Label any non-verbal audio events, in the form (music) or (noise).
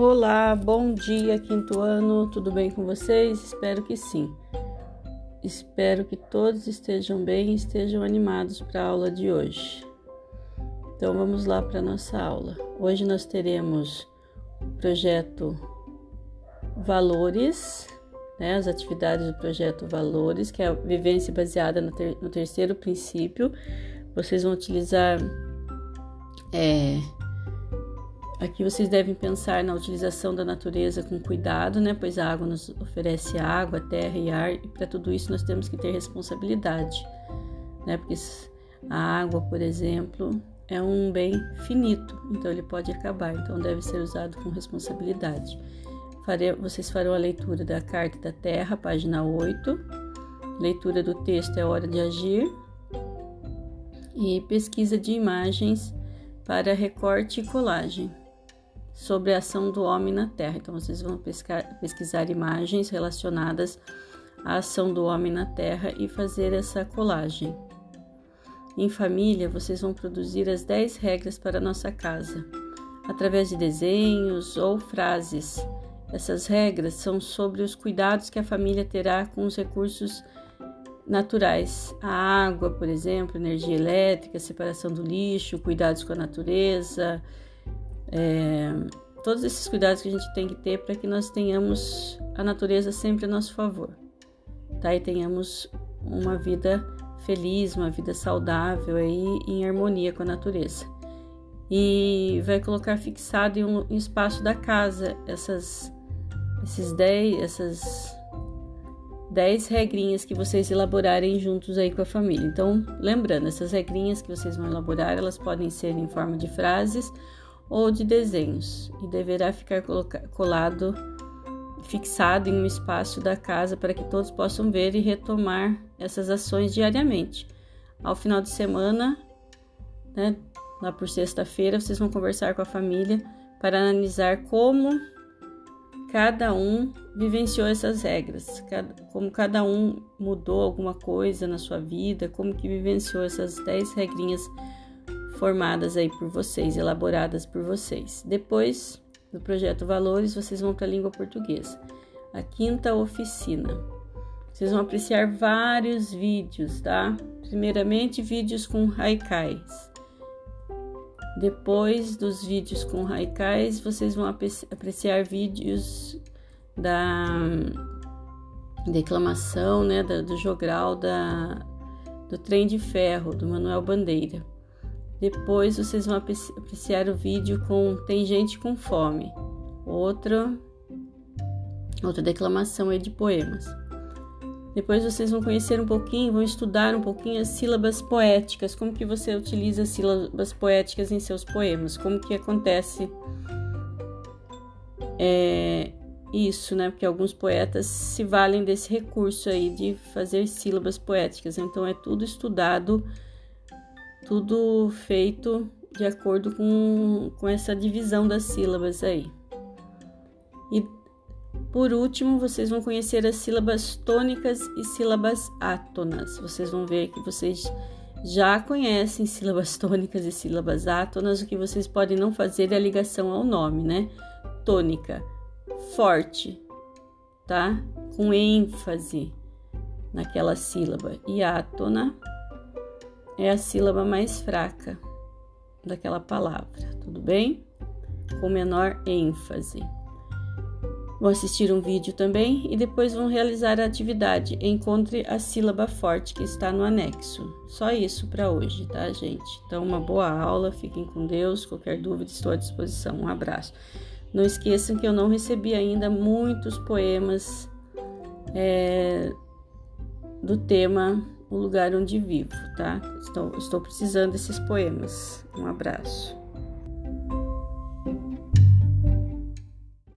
Olá, bom dia, quinto ano, tudo bem com vocês? Espero que sim. Espero que todos estejam bem e estejam animados para a aula de hoje. Então vamos lá para a nossa aula. Hoje nós teremos o projeto Valores, né, as atividades do projeto Valores, que é a vivência baseada no, ter, no terceiro princípio. Vocês vão utilizar. É, Aqui vocês devem pensar na utilização da natureza com cuidado, né? Pois a água nos oferece água, terra e ar, e para tudo isso nós temos que ter responsabilidade, né? Porque a água, por exemplo, é um bem finito, então ele pode acabar, então deve ser usado com responsabilidade. vocês farão a leitura da Carta da Terra, página 8. Leitura do texto é Hora de Agir. E pesquisa de imagens para recorte e colagem sobre a ação do homem na Terra. Então, vocês vão pescar, pesquisar imagens relacionadas à ação do homem na Terra e fazer essa colagem. Em família, vocês vão produzir as 10 regras para a nossa casa, através de desenhos ou frases. Essas regras são sobre os cuidados que a família terá com os recursos naturais, a água, por exemplo, energia elétrica, separação do lixo, cuidados com a natureza, é, todos esses cuidados que a gente tem que ter para que nós tenhamos a natureza sempre a nosso favor, tá? E tenhamos uma vida feliz, uma vida saudável aí em harmonia com a natureza. E vai colocar fixado em um espaço da casa essas esses 10, essas 10 regrinhas que vocês elaborarem juntos aí com a família. Então, lembrando, essas regrinhas que vocês vão elaborar, elas podem ser em forma de frases ou de desenhos e deverá ficar colado, fixado em um espaço da casa para que todos possam ver e retomar essas ações diariamente. Ao final de semana, né, lá por sexta-feira, vocês vão conversar com a família para analisar como cada um vivenciou essas regras, como cada um mudou alguma coisa na sua vida, como que vivenciou essas 10 regrinhas formadas aí por vocês, elaboradas por vocês. Depois do projeto Valores, vocês vão para a língua portuguesa. A quinta oficina. Vocês vão apreciar vários vídeos, tá? Primeiramente, vídeos com haikais. Depois dos vídeos com haikais, vocês vão apreciar vídeos da declamação, né, do jogral da, do trem de ferro, do Manuel Bandeira. Depois vocês vão apreciar o vídeo com Tem Gente com Fome, outra, outra declamação aí de poemas. Depois vocês vão conhecer um pouquinho, vão estudar um pouquinho as sílabas poéticas, como que você utiliza as sílabas poéticas em seus poemas, como que acontece é, isso, né? Porque alguns poetas se valem desse recurso aí de fazer sílabas poéticas. Então é tudo estudado tudo feito de acordo com, com essa divisão das sílabas aí. E por último, vocês vão conhecer as sílabas tônicas e sílabas átonas. Vocês vão ver que vocês já conhecem sílabas (laughs) tônicas e sílabas átonas, o que vocês podem não fazer é a ligação ao nome, né? Tônica, forte, tá? Com ênfase naquela sílaba. E átona, é a sílaba mais fraca daquela palavra, tudo bem? Com menor ênfase. Vão assistir um vídeo também e depois vão realizar a atividade. Encontre a sílaba forte que está no anexo. Só isso para hoje, tá, gente? Então, uma boa aula, fiquem com Deus. Qualquer dúvida, estou à disposição. Um abraço. Não esqueçam que eu não recebi ainda muitos poemas é, do tema o lugar onde vivo, tá? Estou, estou precisando desses poemas. Um abraço.